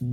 你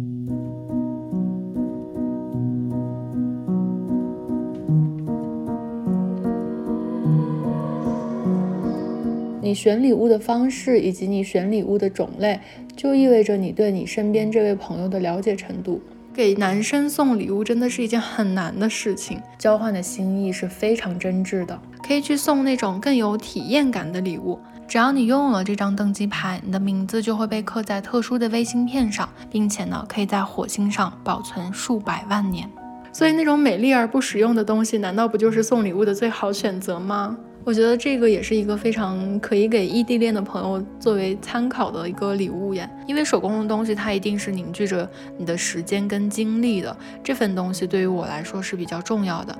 选礼物的方式以及你选礼物的种类，就意味着你对你身边这位朋友的了解程度。给男生送礼物真的是一件很难的事情，交换的心意是非常真挚的。可以去送那种更有体验感的礼物。只要你拥有了这张登机牌，你的名字就会被刻在特殊的微芯片上，并且呢，可以在火星上保存数百万年。所以那种美丽而不实用的东西，难道不就是送礼物的最好选择吗？我觉得这个也是一个非常可以给异地恋的朋友作为参考的一个礼物呀。因为手工的东西，它一定是凝聚着你的时间跟精力的，这份东西对于我来说是比较重要的。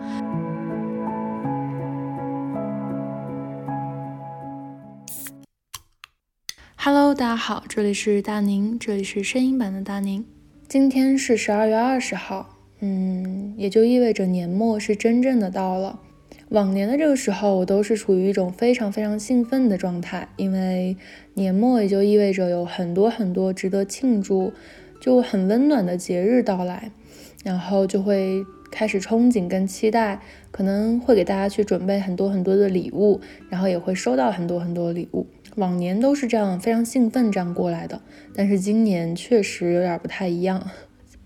Hello，大家好，这里是大宁，这里是声音版的大宁。今天是十二月二十号，嗯，也就意味着年末是真正的到了。往年的这个时候，我都是处于一种非常非常兴奋的状态，因为年末也就意味着有很多很多值得庆祝、就很温暖的节日到来，然后就会开始憧憬跟期待，可能会给大家去准备很多很多的礼物，然后也会收到很多很多礼物。往年都是这样，非常兴奋这样过来的，但是今年确实有点不太一样，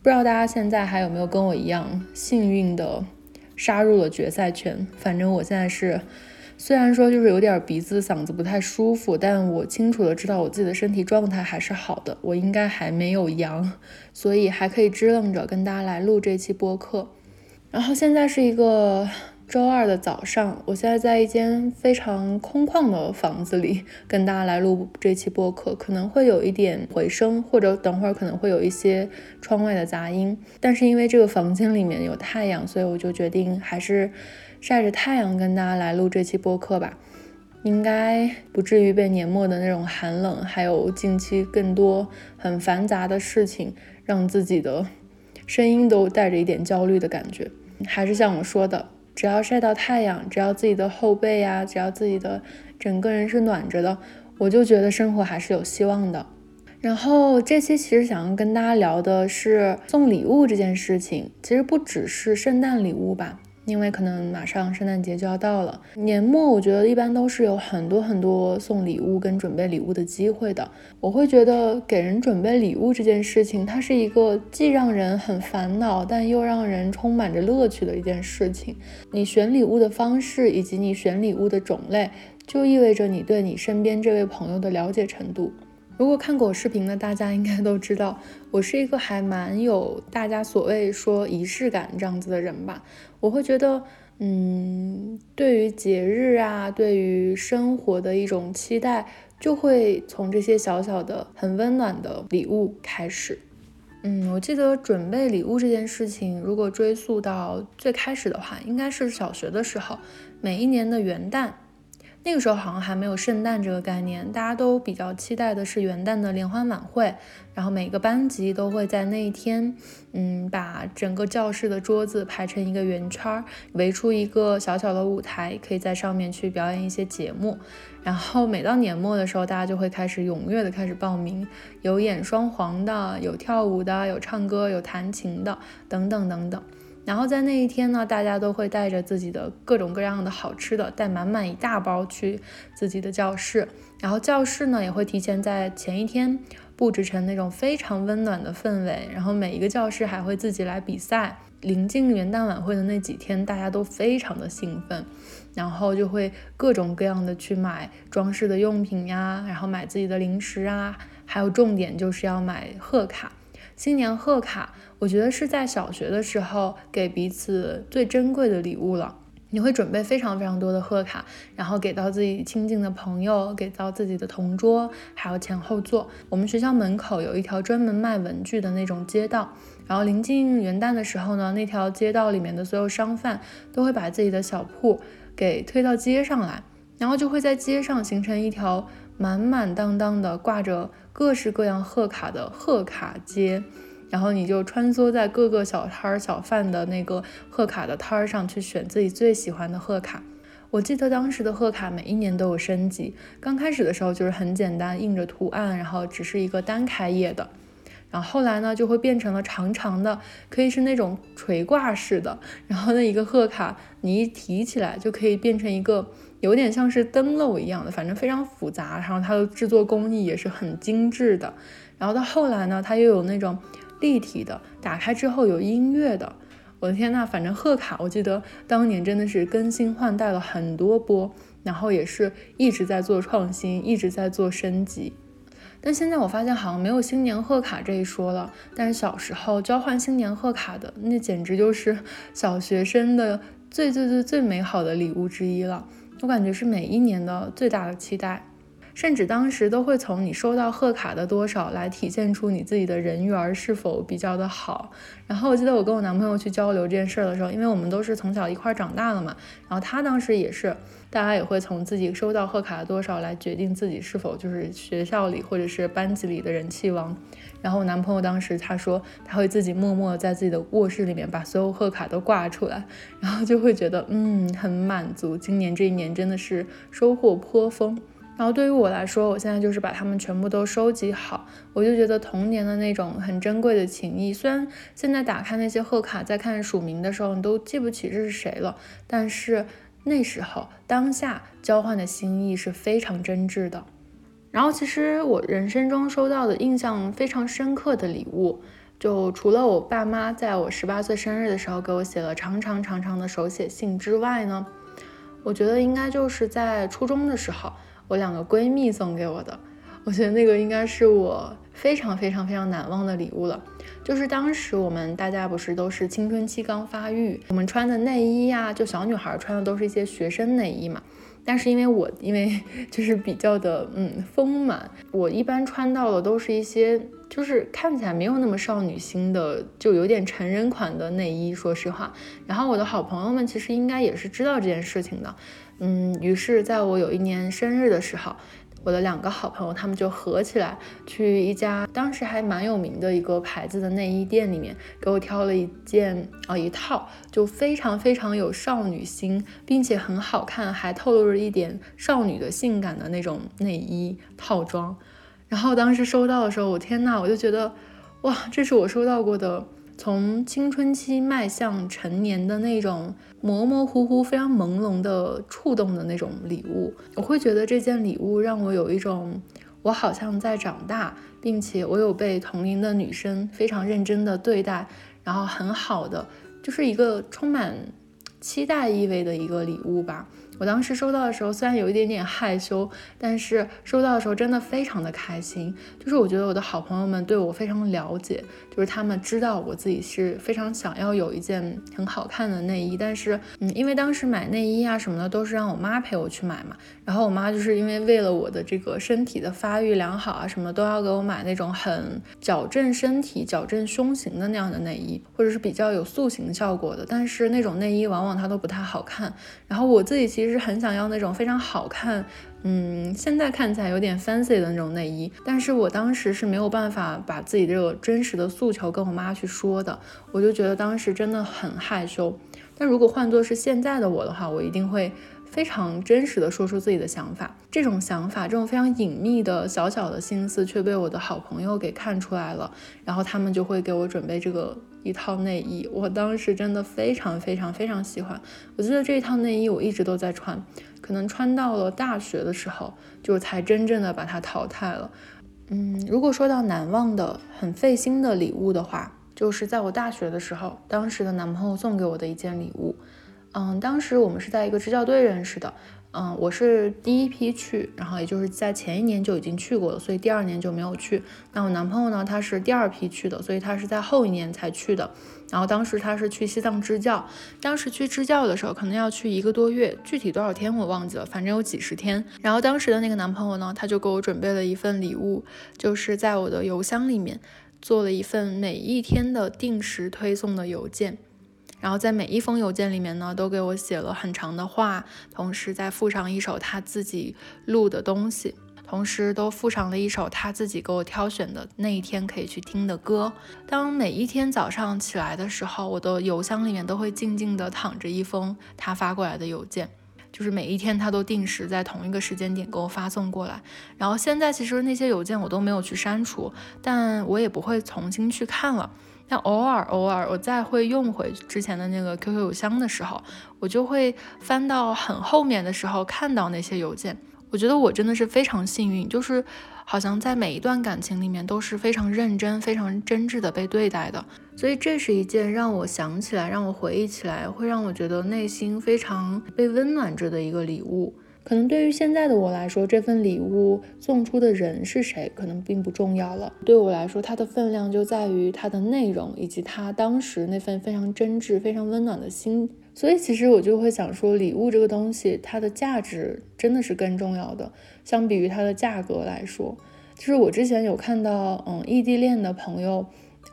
不知道大家现在还有没有跟我一样幸运的。杀入了决赛圈。反正我现在是，虽然说就是有点鼻子嗓子不太舒服，但我清楚的知道我自己的身体状态还是好的，我应该还没有阳，所以还可以支棱着跟大家来录这期播客。然后现在是一个。周二的早上，我现在在一间非常空旷的房子里跟大家来录这期播客，可能会有一点回声，或者等会儿可能会有一些窗外的杂音。但是因为这个房间里面有太阳，所以我就决定还是晒着太阳跟大家来录这期播客吧。应该不至于被年末的那种寒冷，还有近期更多很繁杂的事情，让自己的声音都带着一点焦虑的感觉。还是像我说的。只要晒到太阳，只要自己的后背呀，只要自己的整个人是暖着的，我就觉得生活还是有希望的。然后这期其实想要跟大家聊的是送礼物这件事情，其实不只是圣诞礼物吧。因为可能马上圣诞节就要到了，年末我觉得一般都是有很多很多送礼物跟准备礼物的机会的。我会觉得给人准备礼物这件事情，它是一个既让人很烦恼，但又让人充满着乐趣的一件事情。你选礼物的方式以及你选礼物的种类，就意味着你对你身边这位朋友的了解程度。如果看过我视频的大家应该都知道，我是一个还蛮有大家所谓说仪式感这样子的人吧。我会觉得，嗯，对于节日啊，对于生活的一种期待，就会从这些小小的、很温暖的礼物开始。嗯，我记得准备礼物这件事情，如果追溯到最开始的话，应该是小学的时候，每一年的元旦。那个时候好像还没有圣诞这个概念，大家都比较期待的是元旦的联欢晚会，然后每个班级都会在那一天，嗯，把整个教室的桌子排成一个圆圈，围出一个小小的舞台，可以在上面去表演一些节目。然后每到年末的时候，大家就会开始踊跃的开始报名，有演双簧的，有跳舞的，有唱歌，有弹琴的，等等等等。然后在那一天呢，大家都会带着自己的各种各样的好吃的，带满满一大包去自己的教室。然后教室呢，也会提前在前一天布置成那种非常温暖的氛围。然后每一个教室还会自己来比赛。临近元旦晚会的那几天，大家都非常的兴奋，然后就会各种各样的去买装饰的用品呀，然后买自己的零食啊，还有重点就是要买贺卡。新年贺卡，我觉得是在小学的时候给彼此最珍贵的礼物了。你会准备非常非常多的贺卡，然后给到自己亲近的朋友，给到自己的同桌，还有前后座。我们学校门口有一条专门卖文具的那种街道，然后临近元旦的时候呢，那条街道里面的所有商贩都会把自己的小铺给推到街上来，然后就会在街上形成一条满满当当的挂着。各式各样贺卡的贺卡街，然后你就穿梭在各个小摊儿小贩的那个贺卡的摊儿上去选自己最喜欢的贺卡。我记得当时的贺卡每一年都有升级，刚开始的时候就是很简单，印着图案，然后只是一个单开页的。然后后来呢就会变成了长长的，可以是那种垂挂式的，然后那一个贺卡你一提起来就可以变成一个有点像是灯笼一样的，反正非常复杂，然后它的制作工艺也是很精致的。然后到后来呢，它又有那种立体的，打开之后有音乐的。我的天呐，反正贺卡，我记得当年真的是更新换代了很多波，然后也是一直在做创新，一直在做升级。但现在我发现好像没有新年贺卡这一说了。但是小时候交换新年贺卡的那简直就是小学生的最最最最美好的礼物之一了，我感觉是每一年的最大的期待。甚至当时都会从你收到贺卡的多少来体现出你自己的人缘是否比较的好。然后我记得我跟我男朋友去交流这件事儿的时候，因为我们都是从小一块长大的嘛，然后他当时也是，大家也会从自己收到贺卡的多少来决定自己是否就是学校里或者是班级里的人气王。然后我男朋友当时他说他会自己默默在自己的卧室里面把所有贺卡都挂出来，然后就会觉得嗯很满足，今年这一年真的是收获颇丰。然后对于我来说，我现在就是把它们全部都收集好，我就觉得童年的那种很珍贵的情谊，虽然现在打开那些贺卡，在看署名的时候，你都记不起这是谁了，但是那时候当下交换的心意是非常真挚的。然后其实我人生中收到的印象非常深刻的礼物，就除了我爸妈在我十八岁生日的时候给我写了长长长长的手写信之外呢，我觉得应该就是在初中的时候。我两个闺蜜送给我的，我觉得那个应该是我非常非常非常难忘的礼物了。就是当时我们大家不是都是青春期刚发育，我们穿的内衣呀，就小女孩穿的都是一些学生内衣嘛。但是因为我因为 就是比较的嗯丰满，我一般穿到的都是一些就是看起来没有那么少女心的，就有点成人款的内衣。说实话，然后我的好朋友们其实应该也是知道这件事情的。嗯，于是在我有一年生日的时候，我的两个好朋友他们就合起来去一家当时还蛮有名的一个牌子的内衣店里面，给我挑了一件啊一套，就非常非常有少女心，并且很好看，还透露着一点少女的性感的那种内衣套装。然后当时收到的时候，我天呐，我就觉得哇，这是我收到过的。从青春期迈向成年的那种模模糊糊、非常朦胧的触动的那种礼物，我会觉得这件礼物让我有一种我好像在长大，并且我有被同龄的女生非常认真的对待，然后很好的，就是一个充满期待意味的一个礼物吧。我当时收到的时候，虽然有一点点害羞，但是收到的时候真的非常的开心。就是我觉得我的好朋友们对我非常了解，就是他们知道我自己是非常想要有一件很好看的内衣。但是，嗯，因为当时买内衣啊什么的都是让我妈陪我去买嘛。然后我妈就是因为为了我的这个身体的发育良好啊什么，都要给我买那种很矫正身体、矫正胸型的那样的内衣，或者是比较有塑形效果的。但是那种内衣往往它都不太好看。然后我自己其实。是很想要那种非常好看，嗯，现在看起来有点 fancy 的那种内衣，但是我当时是没有办法把自己这个真实的诉求跟我妈去说的，我就觉得当时真的很害羞。但如果换作是现在的我的话，我一定会非常真实的说出自己的想法。这种想法，这种非常隐秘的小小的心思，却被我的好朋友给看出来了，然后他们就会给我准备这个。一套内衣，我当时真的非常非常非常喜欢。我记得这一套内衣我一直都在穿，可能穿到了大学的时候，就才真正的把它淘汰了。嗯，如果说到难忘的、很费心的礼物的话，就是在我大学的时候，当时的男朋友送给我的一件礼物。嗯，当时我们是在一个支教队认识的。嗯，我是第一批去，然后也就是在前一年就已经去过了，所以第二年就没有去。那我男朋友呢，他是第二批去的，所以他是在后一年才去的。然后当时他是去西藏支教，当时去支教的时候可能要去一个多月，具体多少天我忘记了，反正有几十天。然后当时的那个男朋友呢，他就给我准备了一份礼物，就是在我的邮箱里面做了一份每一天的定时推送的邮件。然后在每一封邮件里面呢，都给我写了很长的话，同时再附上一首他自己录的东西，同时都附上了一首他自己给我挑选的那一天可以去听的歌。当每一天早上起来的时候，我的邮箱里面都会静静地躺着一封他发过来的邮件。就是每一天他都定时在同一个时间点给我发送过来。然后现在其实那些邮件我都没有去删除，但我也不会重新去看了。但偶尔偶尔我再会用回之前的那个 QQ 邮箱的时候，我就会翻到很后面的时候看到那些邮件。我觉得我真的是非常幸运，就是好像在每一段感情里面都是非常认真、非常真挚的被对待的，所以这是一件让我想起来、让我回忆起来，会让我觉得内心非常被温暖着的一个礼物。可能对于现在的我来说，这份礼物送出的人是谁，可能并不重要了。对我来说，它的分量就在于它的内容，以及它当时那份非常真挚、非常温暖的心。所以，其实我就会想说，礼物这个东西，它的价值真的是更重要的，相比于它的价格来说。就是我之前有看到，嗯，异地恋的朋友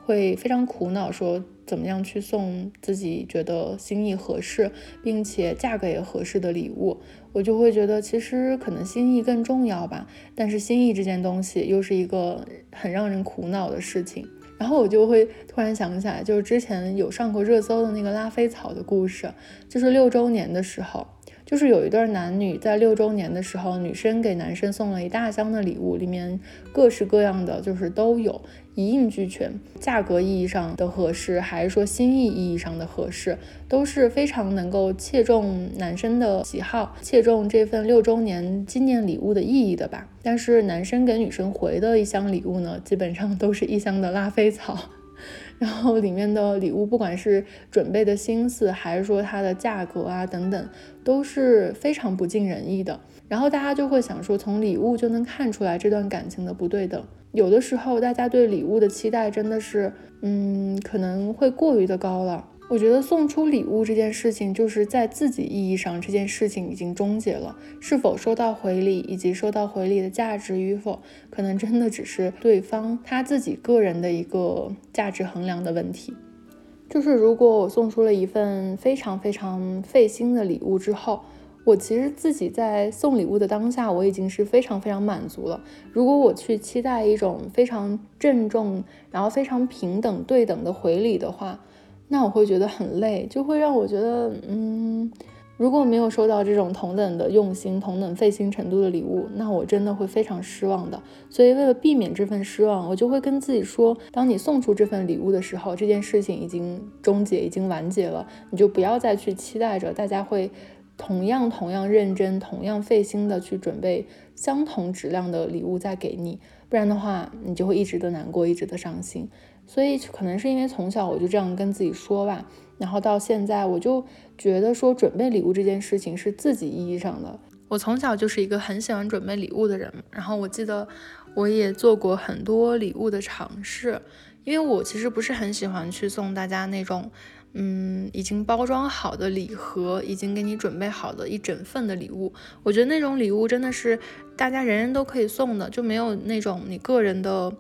会非常苦恼，说怎么样去送自己觉得心意合适，并且价格也合适的礼物。我就会觉得，其实可能心意更重要吧。但是心意这件东西，又是一个很让人苦恼的事情。然后我就会突然想起来，就是之前有上过热搜的那个拉菲草的故事，就是六周年的时候。就是有一对男女在六周年的时候，女生给男生送了一大箱的礼物，里面各式各样的就是都有，一应俱全。价格意义上的合适，还是说心意意义上的合适，都是非常能够切中男生的喜好，切中这份六周年纪念礼物的意义的吧。但是男生给女生回的一箱礼物呢，基本上都是一箱的拉菲草。然后里面的礼物，不管是准备的心思，还是说它的价格啊等等，都是非常不尽人意的。然后大家就会想说，从礼物就能看出来这段感情的不对等。有的时候，大家对礼物的期待真的是，嗯，可能会过于的高了。我觉得送出礼物这件事情，就是在自己意义上，这件事情已经终结了。是否收到回礼，以及收到回礼的价值与否，可能真的只是对方他自己个人的一个价值衡量的问题。就是如果我送出了一份非常非常费心的礼物之后，我其实自己在送礼物的当下，我已经是非常非常满足了。如果我去期待一种非常郑重，然后非常平等对等的回礼的话，那我会觉得很累，就会让我觉得，嗯，如果没有收到这种同等的用心、同等费心程度的礼物，那我真的会非常失望的。所以为了避免这份失望，我就会跟自己说，当你送出这份礼物的时候，这件事情已经终结、已经完结了，你就不要再去期待着大家会同样、同样认真、同样费心的去准备相同质量的礼物再给你，不然的话，你就会一直的难过，一直的伤心。所以可能是因为从小我就这样跟自己说吧，然后到现在我就觉得说准备礼物这件事情是自己意义上的。我从小就是一个很喜欢准备礼物的人，然后我记得我也做过很多礼物的尝试，因为我其实不是很喜欢去送大家那种，嗯，已经包装好的礼盒，已经给你准备好的一整份的礼物。我觉得那种礼物真的是大家人人都可以送的，就没有那种你个人的。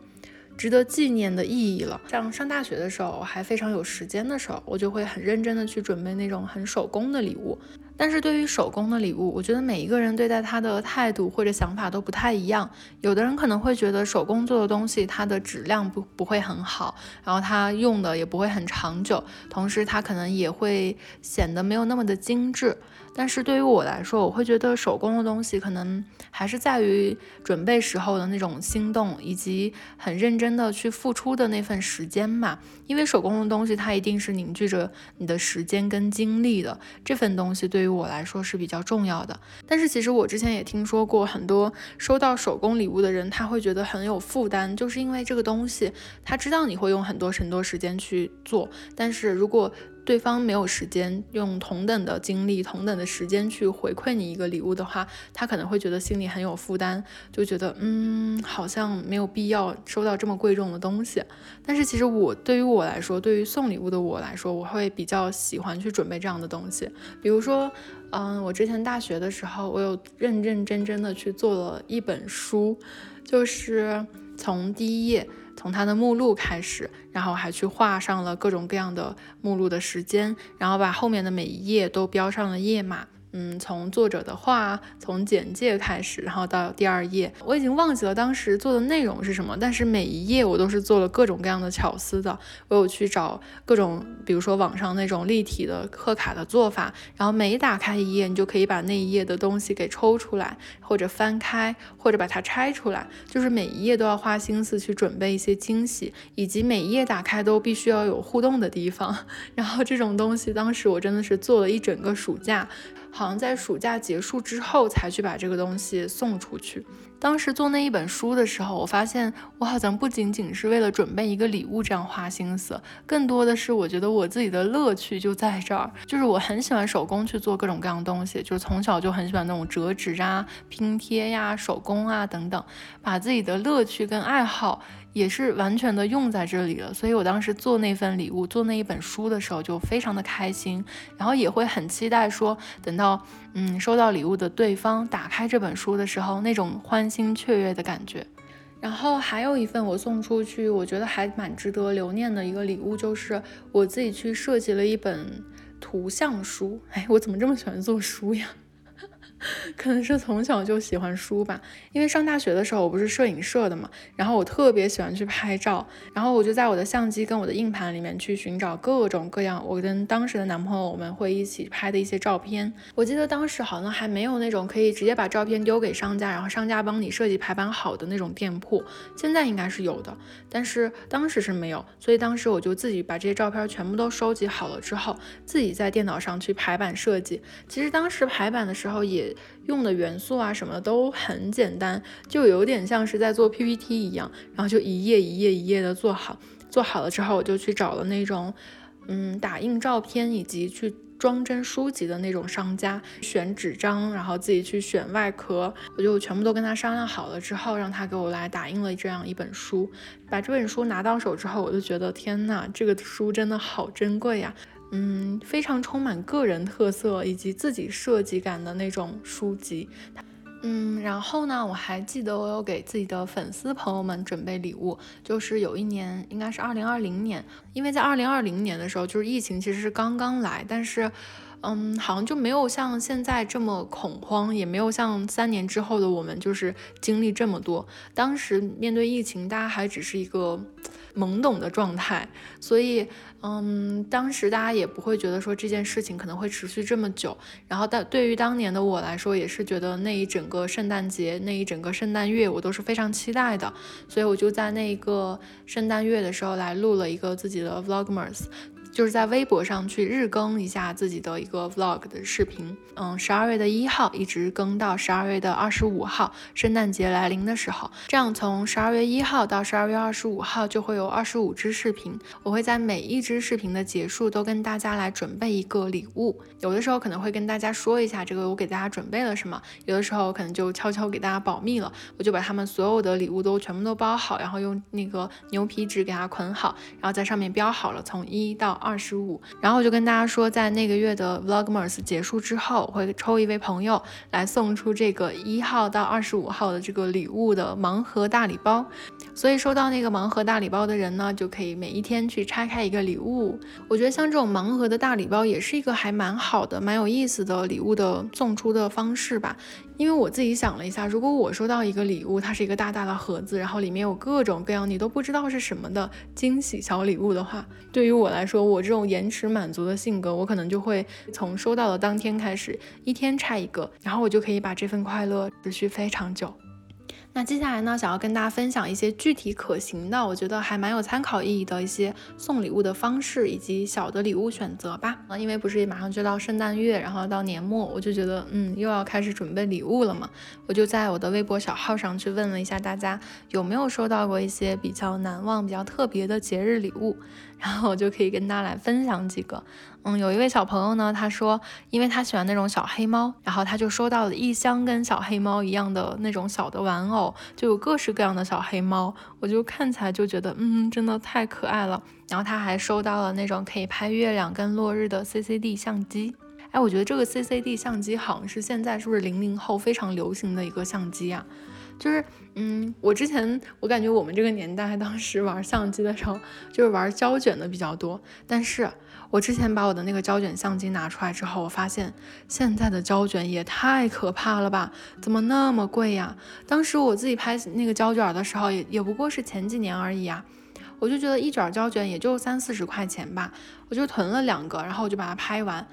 值得纪念的意义了。像上大学的时候，还非常有时间的时候，我就会很认真的去准备那种很手工的礼物。但是对于手工的礼物，我觉得每一个人对待它的态度或者想法都不太一样。有的人可能会觉得手工做的东西，它的质量不不会很好，然后它用的也不会很长久，同时它可能也会显得没有那么的精致。但是对于我来说，我会觉得手工的东西可能还是在于准备时候的那种心动，以及很认真的去付出的那份时间嘛。因为手工的东西，它一定是凝聚着你的时间跟精力的，这份东西对于我来说是比较重要的。但是其实我之前也听说过很多收到手工礼物的人，他会觉得很有负担，就是因为这个东西，他知道你会用很多很多时间去做，但是如果对方没有时间用同等的精力、同等的时间去回馈你一个礼物的话，他可能会觉得心里很有负担，就觉得嗯，好像没有必要收到这么贵重的东西。但是其实我对于我来说，对于送礼物的我来说，我会比较喜欢去准备这样的东西。比如说，嗯，我之前大学的时候，我有认认真真的去做了一本书，就是从第一页。从它的目录开始，然后还去画上了各种各样的目录的时间，然后把后面的每一页都标上了页码。嗯，从作者的话，从简介开始，然后到第二页，我已经忘记了当时做的内容是什么，但是每一页我都是做了各种各样的巧思的。我有去找各种，比如说网上那种立体的贺卡的做法，然后每打开一页，你就可以把那一页的东西给抽出来，或者翻开，或者把它拆出来，就是每一页都要花心思去准备一些惊喜，以及每一页打开都必须要有互动的地方。然后这种东西，当时我真的是做了一整个暑假。好在暑假结束之后才去把这个东西送出去。当时做那一本书的时候，我发现我好像不仅仅是为了准备一个礼物这样花心思，更多的是我觉得我自己的乐趣就在这儿，就是我很喜欢手工去做各种各样东西，就是从小就很喜欢那种折纸啊、拼贴呀、手工啊等等，把自己的乐趣跟爱好。也是完全的用在这里了，所以我当时做那份礼物、做那一本书的时候就非常的开心，然后也会很期待说，等到嗯收到礼物的对方打开这本书的时候，那种欢欣雀跃的感觉。然后还有一份我送出去，我觉得还蛮值得留念的一个礼物，就是我自己去设计了一本图像书。哎，我怎么这么喜欢做书呀？可能是从小就喜欢书吧，因为上大学的时候我不是摄影社的嘛，然后我特别喜欢去拍照，然后我就在我的相机跟我的硬盘里面去寻找各种各样我跟当时的男朋友我们会一起拍的一些照片。我记得当时好像还没有那种可以直接把照片丢给商家，然后商家帮你设计排版好的那种店铺，现在应该是有的，但是当时是没有，所以当时我就自己把这些照片全部都收集好了之后，自己在电脑上去排版设计。其实当时排版的时候也。用的元素啊什么的都很简单，就有点像是在做 PPT 一样，然后就一页一页一页的做好。做好了之后，我就去找了那种，嗯，打印照片以及去装帧书籍的那种商家，选纸张，然后自己去选外壳，我就全部都跟他商量好了之后，让他给我来打印了这样一本书。把这本书拿到手之后，我就觉得天呐，这个书真的好珍贵呀。嗯，非常充满个人特色以及自己设计感的那种书籍。嗯，然后呢，我还记得我有给自己的粉丝朋友们准备礼物，就是有一年，应该是二零二零年，因为在二零二零年的时候，就是疫情其实是刚刚来，但是，嗯，好像就没有像现在这么恐慌，也没有像三年之后的我们就是经历这么多。当时面对疫情，大家还只是一个。懵懂的状态，所以，嗯，当时大家也不会觉得说这件事情可能会持续这么久。然后，但对于当年的我来说，也是觉得那一整个圣诞节，那一整个圣诞月，我都是非常期待的。所以，我就在那一个圣诞月的时候来录了一个自己的 vlogmas。就是在微博上去日更一下自己的一个 vlog 的视频，嗯，十二月的一号一直更到十二月的二十五号，圣诞节来临的时候，这样从十二月一号到十二月二十五号就会有二十五支视频。我会在每一支视频的结束都跟大家来准备一个礼物，有的时候可能会跟大家说一下这个我给大家准备了什么，有的时候可能就悄悄给大家保密了，我就把他们所有的礼物都全部都包好，然后用那个牛皮纸给它捆好，然后在上面标好了从一到。二十五，然后我就跟大家说，在那个月的 Vlogmas 结束之后，我会抽一位朋友来送出这个一号到二十五号的这个礼物的盲盒大礼包。所以收到那个盲盒大礼包的人呢，就可以每一天去拆开一个礼物。我觉得像这种盲盒的大礼包也是一个还蛮好的、蛮有意思的礼物的送出的方式吧。因为我自己想了一下，如果我收到一个礼物，它是一个大大的盒子，然后里面有各种各样你都不知道是什么的惊喜小礼物的话，对于我来说，我这种延迟满足的性格，我可能就会从收到的当天开始，一天拆一个，然后我就可以把这份快乐持续非常久。那接下来呢，想要跟大家分享一些具体可行的，我觉得还蛮有参考意义的一些送礼物的方式以及小的礼物选择吧。啊，因为不是马上就到圣诞月，然后到年末，我就觉得，嗯，又要开始准备礼物了嘛。我就在我的微博小号上去问了一下大家，有没有收到过一些比较难忘、比较特别的节日礼物。然后我就可以跟大家来分享几个。嗯，有一位小朋友呢，他说，因为他喜欢那种小黑猫，然后他就收到了一箱跟小黑猫一样的那种小的玩偶，就有各式各样的小黑猫，我就看起来就觉得，嗯，真的太可爱了。然后他还收到了那种可以拍月亮跟落日的 CCD 相机。哎，我觉得这个 CCD 相机好像是现在是不是零零后非常流行的一个相机啊？就是，嗯，我之前我感觉我们这个年代当时玩相机的时候，就是玩胶卷的比较多。但是我之前把我的那个胶卷相机拿出来之后，我发现现在的胶卷也太可怕了吧？怎么那么贵呀？当时我自己拍那个胶卷的时候，也也不过是前几年而已啊。我就觉得一卷胶卷也就三四十块钱吧，我就囤了两个，然后我就把它拍完。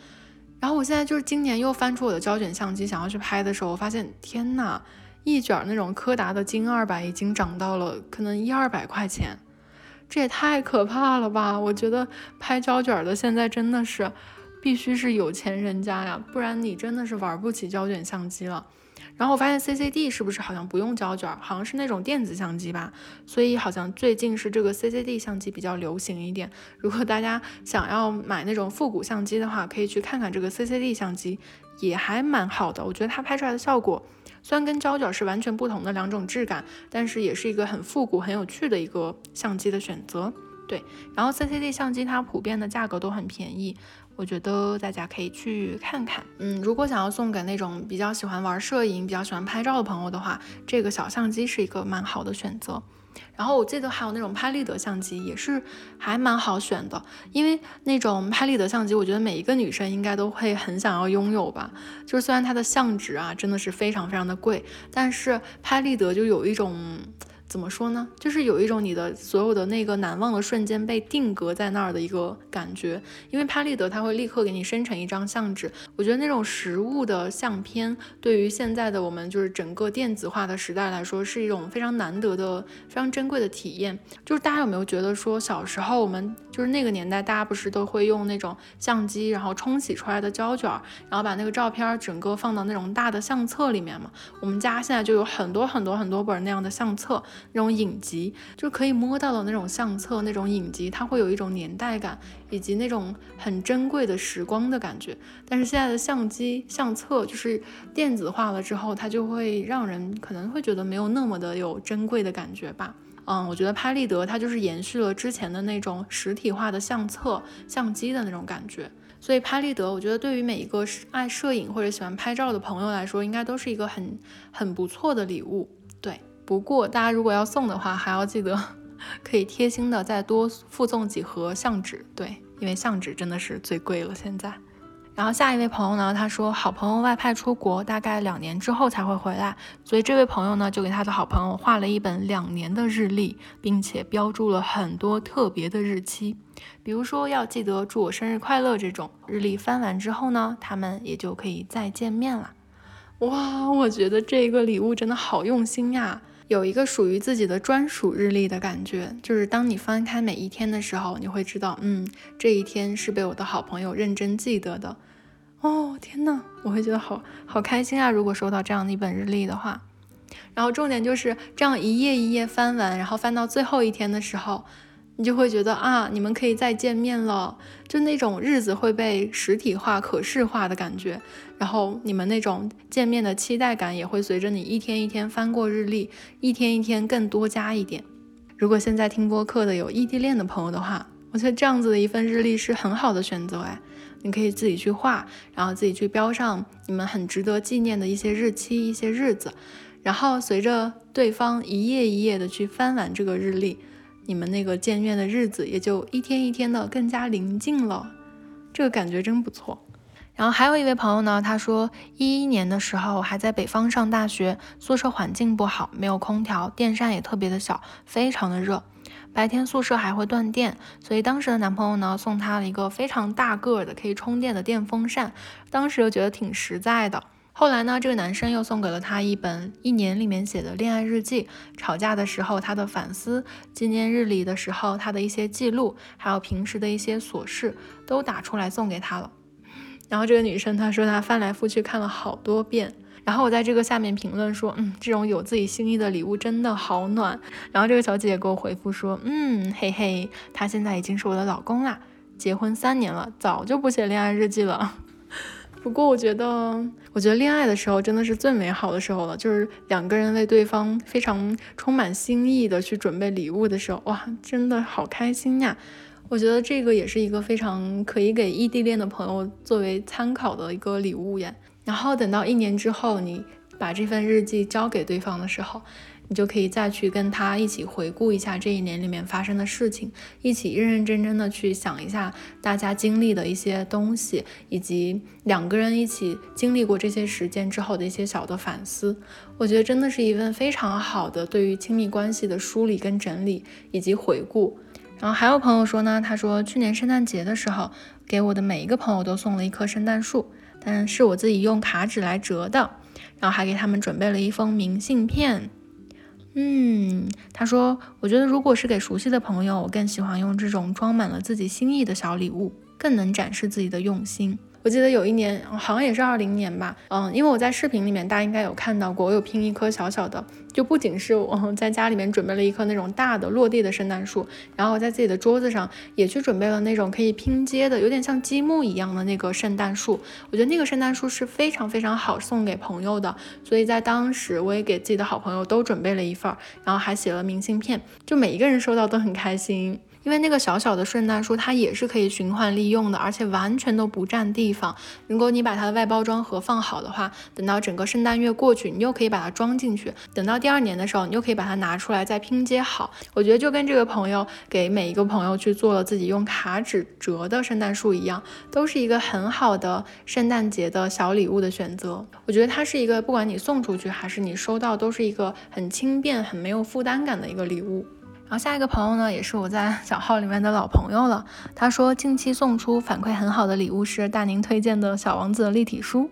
然后我现在就是今年又翻出我的胶卷相机，想要去拍的时候，我发现天呐，一卷那种柯达的金二百已经涨到了可能一二百块钱，这也太可怕了吧！我觉得拍胶卷的现在真的是必须是有钱人家呀，不然你真的是玩不起胶卷相机了。然后我发现 CCD 是不是好像不用胶卷，好像是那种电子相机吧，所以好像最近是这个 CCD 相机比较流行一点。如果大家想要买那种复古相机的话，可以去看看这个 CCD 相机，也还蛮好的。我觉得它拍出来的效果，虽然跟胶卷是完全不同的两种质感，但是也是一个很复古、很有趣的一个相机的选择。对，然后 CCD 相机它普遍的价格都很便宜。我觉得大家可以去看看，嗯，如果想要送给那种比较喜欢玩摄影、比较喜欢拍照的朋友的话，这个小相机是一个蛮好的选择。然后我记得还有那种拍立得相机也是还蛮好选的，因为那种拍立得相机，我觉得每一个女生应该都会很想要拥有吧。就是虽然它的相纸啊真的是非常非常的贵，但是拍立得就有一种。怎么说呢？就是有一种你的所有的那个难忘的瞬间被定格在那儿的一个感觉。因为拍立得它会立刻给你生成一张相纸，我觉得那种实物的相片对于现在的我们就是整个电子化的时代来说是一种非常难得的、非常珍贵的体验。就是大家有没有觉得说小时候我们就是那个年代，大家不是都会用那种相机，然后冲洗出来的胶卷，然后把那个照片整个放到那种大的相册里面嘛？我们家现在就有很多很多很多本那样的相册。那种影集，就可以摸到的那种相册，那种影集，它会有一种年代感，以及那种很珍贵的时光的感觉。但是现在的相机、相册就是电子化了之后，它就会让人可能会觉得没有那么的有珍贵的感觉吧。嗯，我觉得拍立得它就是延续了之前的那种实体化的相册、相机的那种感觉。所以拍立得，我觉得对于每一个爱摄影或者喜欢拍照的朋友来说，应该都是一个很很不错的礼物。对。不过，大家如果要送的话，还要记得 可以贴心的再多附送几盒相纸，对，因为相纸真的是最贵了现在。然后下一位朋友呢，他说好朋友外派出国，大概两年之后才会回来，所以这位朋友呢就给他的好朋友画了一本两年的日历，并且标注了很多特别的日期，比如说要记得祝我生日快乐这种日历。翻完之后呢，他们也就可以再见面了。哇，我觉得这个礼物真的好用心呀！有一个属于自己的专属日历的感觉，就是当你翻开每一天的时候，你会知道，嗯，这一天是被我的好朋友认真记得的。哦，天呐，我会觉得好好开心啊！如果收到这样的一本日历的话，然后重点就是这样一页一页翻完，然后翻到最后一天的时候。你就会觉得啊，你们可以再见面了，就那种日子会被实体化、可视化的感觉。然后你们那种见面的期待感也会随着你一天一天翻过日历，一天一天更多加一点。如果现在听播客的有异地恋的朋友的话，我觉得这样子的一份日历是很好的选择哎，你可以自己去画，然后自己去标上你们很值得纪念的一些日期、一些日子，然后随着对方一页一页的去翻完这个日历。你们那个见面的日子也就一天一天的更加临近了，这个感觉真不错。然后还有一位朋友呢，他说一一年的时候还在北方上大学，宿舍环境不好，没有空调，电扇也特别的小，非常的热，白天宿舍还会断电，所以当时的男朋友呢送她了一个非常大个的可以充电的电风扇，当时又觉得挺实在的。后来呢，这个男生又送给了她一本一年里面写的恋爱日记，吵架的时候他的反思，纪念日里的时候他的一些记录，还有平时的一些琐事，都打出来送给他了。然后这个女生她说她翻来覆去看了好多遍。然后我在这个下面评论说，嗯，这种有自己心意的礼物真的好暖。然后这个小姐姐给我回复说，嗯，嘿嘿，他现在已经是我的老公啦，结婚三年了，早就不写恋爱日记了。不过我觉得，我觉得恋爱的时候真的是最美好的时候了，就是两个人为对方非常充满心意的去准备礼物的时候，哇，真的好开心呀！我觉得这个也是一个非常可以给异地恋的朋友作为参考的一个礼物呀。然后等到一年之后，你。把这份日记交给对方的时候。你就可以再去跟他一起回顾一下这一年里面发生的事情，一起认认真真的去想一下大家经历的一些东西，以及两个人一起经历过这些时间之后的一些小的反思。我觉得真的是一份非常好的对于亲密关系的梳理跟整理以及回顾。然后还有朋友说呢，他说去年圣诞节的时候给我的每一个朋友都送了一棵圣诞树，但是我自己用卡纸来折的，然后还给他们准备了一封明信片。嗯，他说，我觉得如果是给熟悉的朋友，我更喜欢用这种装满了自己心意的小礼物，更能展示自己的用心。我记得有一年，好像也是二零年吧，嗯，因为我在视频里面，大家应该有看到过，我有拼一棵小小的，就不仅是我在家里面准备了一棵那种大的落地的圣诞树，然后我在自己的桌子上也去准备了那种可以拼接的，有点像积木一样的那个圣诞树。我觉得那个圣诞树是非常非常好送给朋友的，所以在当时我也给自己的好朋友都准备了一份，然后还写了明信片，就每一个人收到都很开心。因为那个小小的圣诞树，它也是可以循环利用的，而且完全都不占地方。如果你把它的外包装盒放好的话，等到整个圣诞月过去，你又可以把它装进去。等到第二年的时候，你又可以把它拿出来再拼接好。我觉得就跟这个朋友给每一个朋友去做了自己用卡纸折的圣诞树一样，都是一个很好的圣诞节的小礼物的选择。我觉得它是一个，不管你送出去还是你收到，都是一个很轻便、很没有负担感的一个礼物。然后下一个朋友呢，也是我在 小号里面的老朋友了。他说近期送出反馈很好的礼物是大宁推荐的小王子立体书。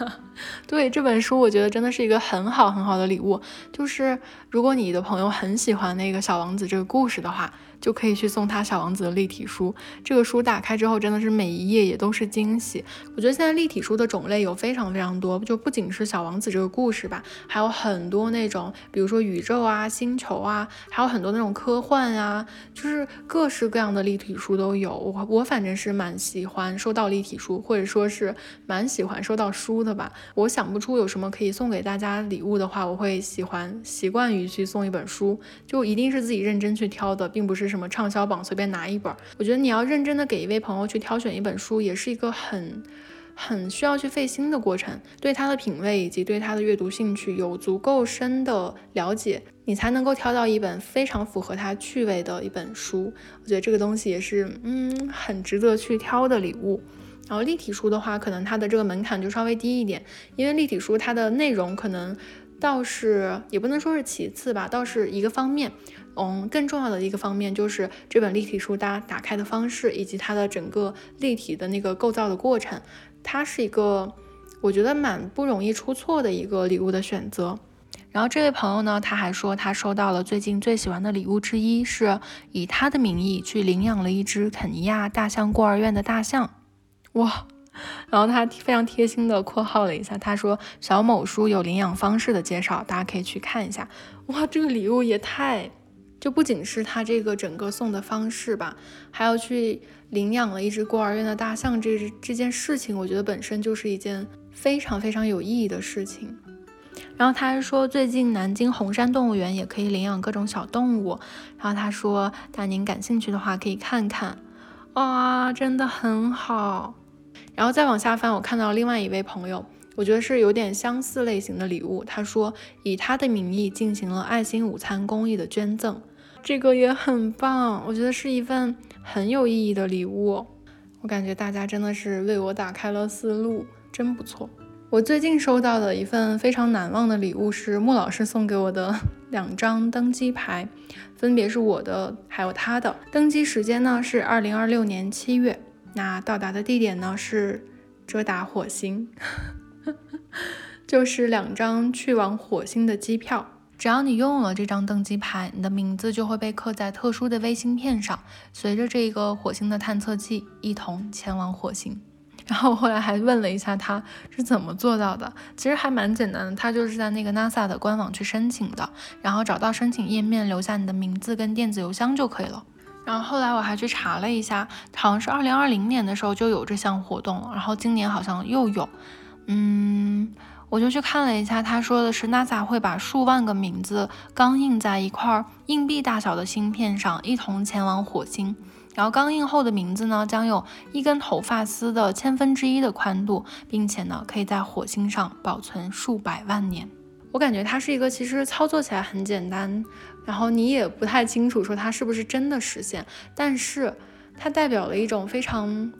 对这本书，我觉得真的是一个很好很好的礼物。就是如果你的朋友很喜欢那个小王子这个故事的话。就可以去送他小王子的立体书。这个书打开之后，真的是每一页也都是惊喜。我觉得现在立体书的种类有非常非常多，就不仅是小王子这个故事吧，还有很多那种，比如说宇宙啊、星球啊，还有很多那种科幻啊，就是各式各样的立体书都有。我我反正是蛮喜欢收到立体书，或者说是蛮喜欢收到书的吧。我想不出有什么可以送给大家礼物的话，我会喜欢习惯于去送一本书，就一定是自己认真去挑的，并不是。什么畅销榜随便拿一本，我觉得你要认真的给一位朋友去挑选一本书，也是一个很很需要去费心的过程。对他的品味以及对他的阅读兴趣有足够深的了解，你才能够挑到一本非常符合他趣味的一本书。我觉得这个东西也是嗯很值得去挑的礼物。然后立体书的话，可能它的这个门槛就稍微低一点，因为立体书它的内容可能倒是也不能说是其次吧，倒是一个方面。嗯，更重要的一个方面就是这本立体书搭打开的方式，以及它的整个立体的那个构造的过程，它是一个我觉得蛮不容易出错的一个礼物的选择。然后这位朋友呢，他还说他收到了最近最喜欢的礼物之一，是以他的名义去领养了一只肯尼亚大象孤儿院的大象，哇！然后他非常贴心的括号了一下，他说小某书有领养方式的介绍，大家可以去看一下。哇，这个礼物也太……就不仅是他这个整个送的方式吧，还要去领养了一只孤儿院的大象，这这件事情，我觉得本身就是一件非常非常有意义的事情。然后他还说，最近南京红山动物园也可以领养各种小动物。然后他说，大您感兴趣的话可以看看。哇，真的很好。然后再往下翻，我看到另外一位朋友，我觉得是有点相似类型的礼物。他说，以他的名义进行了爱心午餐公益的捐赠。这个也很棒，我觉得是一份很有意义的礼物。我感觉大家真的是为我打开了思路，真不错。我最近收到的一份非常难忘的礼物是穆老师送给我的 两张登机牌，分别是我的还有他的。登机时间呢是二零二六年七月，那到达的地点呢是遮打火星，就是两张去往火星的机票。只要你拥有了这张登机牌，你的名字就会被刻在特殊的微芯片上，随着这个火星的探测器一同前往火星。然后我后来还问了一下他是怎么做到的，其实还蛮简单的，他就是在那个 NASA 的官网去申请的，然后找到申请页面，留下你的名字跟电子邮箱就可以了。然后后来我还去查了一下，好像是二零二零年的时候就有这项活动了，然后今年好像又有，嗯。我就去看了一下，他说的是 NASA 会把数万个名字钢印在一块硬币大小的芯片上，一同前往火星。然后钢印后的名字呢，将有一根头发丝的千分之一的宽度，并且呢，可以在火星上保存数百万年。我感觉它是一个其实操作起来很简单，然后你也不太清楚说它是不是真的实现，但是它代表了一种非常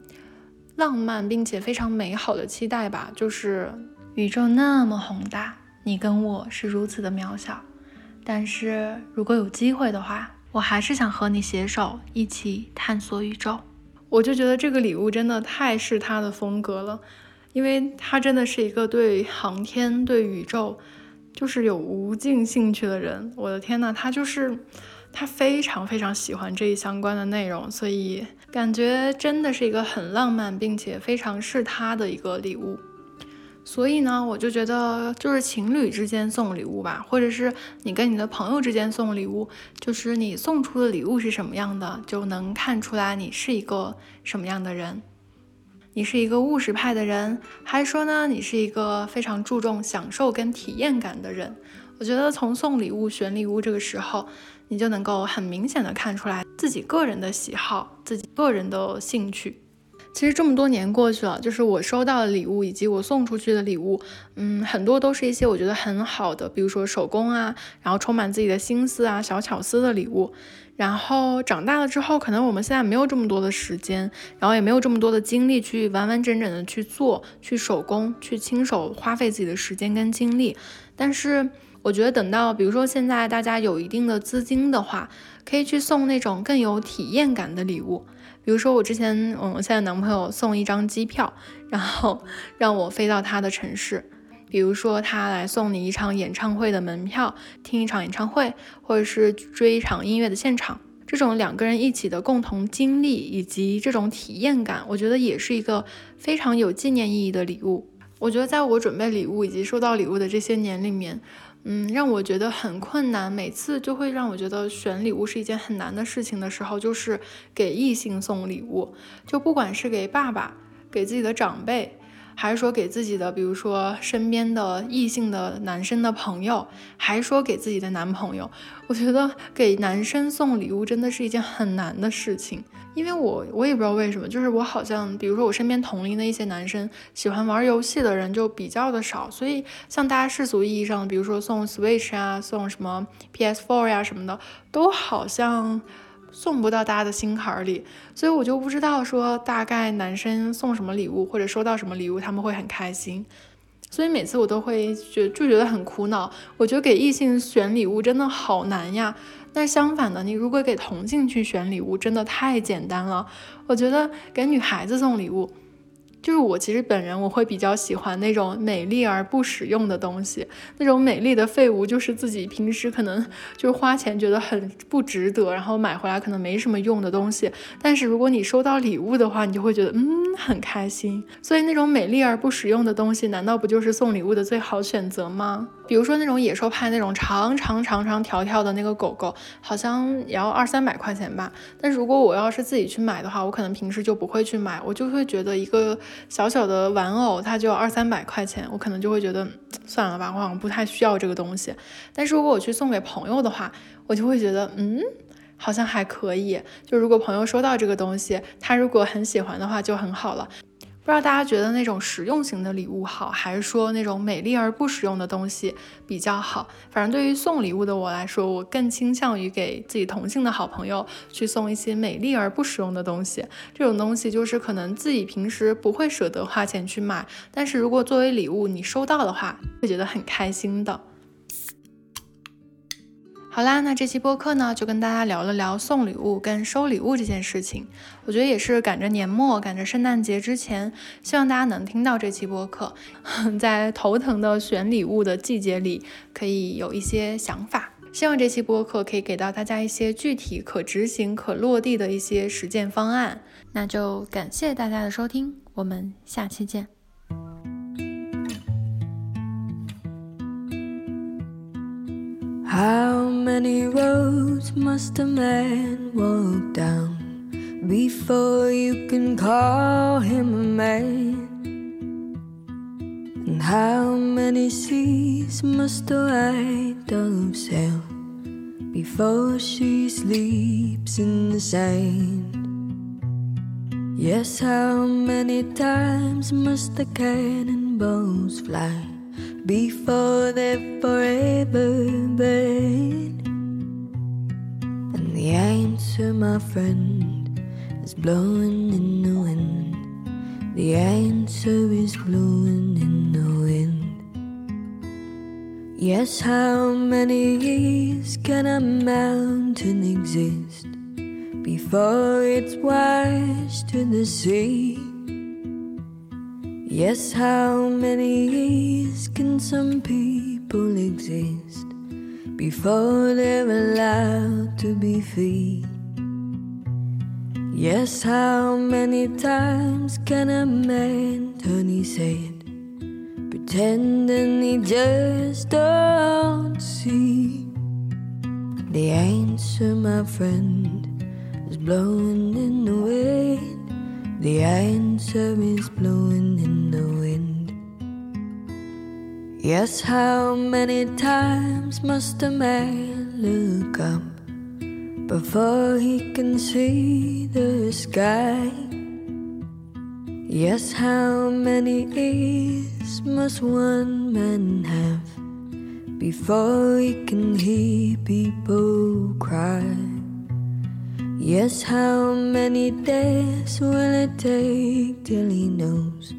浪漫并且非常美好的期待吧。就是宇宙那么宏大，你跟我是如此的渺小，但是如果有机会的话。我还是想和你携手一起探索宇宙。我就觉得这个礼物真的太是他的风格了，因为他真的是一个对航天、对宇宙就是有无尽兴趣的人。我的天呐，他就是他非常非常喜欢这一相关的内容，所以感觉真的是一个很浪漫，并且非常是他的一个礼物。所以呢，我就觉得就是情侣之间送礼物吧，或者是你跟你的朋友之间送礼物，就是你送出的礼物是什么样的，就能看出来你是一个什么样的人。你是一个务实派的人，还说呢，你是一个非常注重享受跟体验感的人？我觉得从送礼物、选礼物这个时候，你就能够很明显的看出来自己个人的喜好、自己个人的兴趣。其实这么多年过去了，就是我收到的礼物以及我送出去的礼物，嗯，很多都是一些我觉得很好的，比如说手工啊，然后充满自己的心思啊、小巧思的礼物。然后长大了之后，可能我们现在没有这么多的时间，然后也没有这么多的精力去完完整整的去做、去手工、去亲手花费自己的时间跟精力。但是我觉得等到，比如说现在大家有一定的资金的话，可以去送那种更有体验感的礼物。比如说，我之前，嗯，我现在男朋友送一张机票，然后 让我飞到他的城市。比如说，他来送你一场演唱会的门票，听一场演唱会，或者是追一场音乐的现场，这种两个人一起的共同经历以及这种体验感，我觉得也是一个非常有纪念意义的礼物。我觉得，在我准备礼物以及收到礼物的这些年里面。嗯，让我觉得很困难，每次就会让我觉得选礼物是一件很难的事情的时候，就是给异性送礼物，就不管是给爸爸，给自己的长辈。还是说给自己的，比如说身边的异性的男生的朋友，还是说给自己的男朋友？我觉得给男生送礼物真的是一件很难的事情，因为我我也不知道为什么，就是我好像，比如说我身边同龄的一些男生喜欢玩游戏的人就比较的少，所以像大家世俗意义上，比如说送 Switch 啊，送什么 PS4 呀什么的，都好像。送不到大家的心坎里，所以我就不知道说大概男生送什么礼物或者收到什么礼物他们会很开心，所以每次我都会觉就觉得很苦恼。我觉得给异性选礼物真的好难呀。那相反的，你如果给同性去选礼物，真的太简单了。我觉得给女孩子送礼物。就是我其实本人我会比较喜欢那种美丽而不实用的东西，那种美丽的废物就是自己平时可能就是花钱觉得很不值得，然后买回来可能没什么用的东西。但是如果你收到礼物的话，你就会觉得嗯很开心。所以那种美丽而不实用的东西，难道不就是送礼物的最好选择吗？比如说那种野兽派那种长长长长条条的那个狗狗，好像也要二三百块钱吧。但如果我要是自己去买的话，我可能平时就不会去买，我就会觉得一个。小小的玩偶，它就二三百块钱，我可能就会觉得算了吧，我好像不太需要这个东西。但是如果我去送给朋友的话，我就会觉得，嗯，好像还可以。就如果朋友收到这个东西，他如果很喜欢的话，就很好了。不知道大家觉得那种实用型的礼物好，还是说那种美丽而不实用的东西比较好？反正对于送礼物的我来说，我更倾向于给自己同性的好朋友去送一些美丽而不实用的东西。这种东西就是可能自己平时不会舍得花钱去买，但是如果作为礼物你收到的话，会觉得很开心的。好啦，那这期播客呢，就跟大家聊了聊送礼物跟收礼物这件事情。我觉得也是赶着年末，赶着圣诞节之前，希望大家能听到这期播客，在头疼的选礼物的季节里，可以有一些想法。希望这期播客可以给到大家一些具体可执行、可落地的一些实践方案。那就感谢大家的收听，我们下期见。How many roads must a man walk down before you can call him a man? And how many seas must a white dove sail before she sleeps in the sand? Yes, how many times must the cannonballs fly before they're forever buried? And the answer, my friend, is blowing in the wind. The answer is blowing in the wind. Yes, how many years can a mountain exist? before it's washed to the sea. Yes, how many years can some people exist before they're allowed to be free? Yes, how many times can a man turn his head, pretending he just don't see? The answer, my friend is blowing in the wind. The answer is blowing Yes, how many times must a man look up before he can see the sky? Yes, how many ears must one man have before he can hear people cry? Yes, how many days will it take till he knows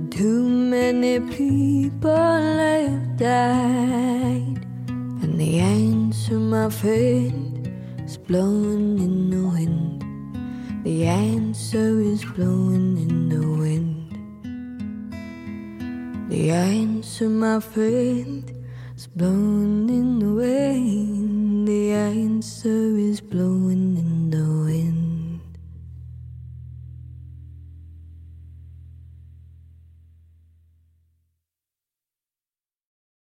too many people have died? And the answer, my friend, is blowing in the wind. The answer is blowing in the wind. The answer, my friend, is blowing in the wind. The answer is blowing.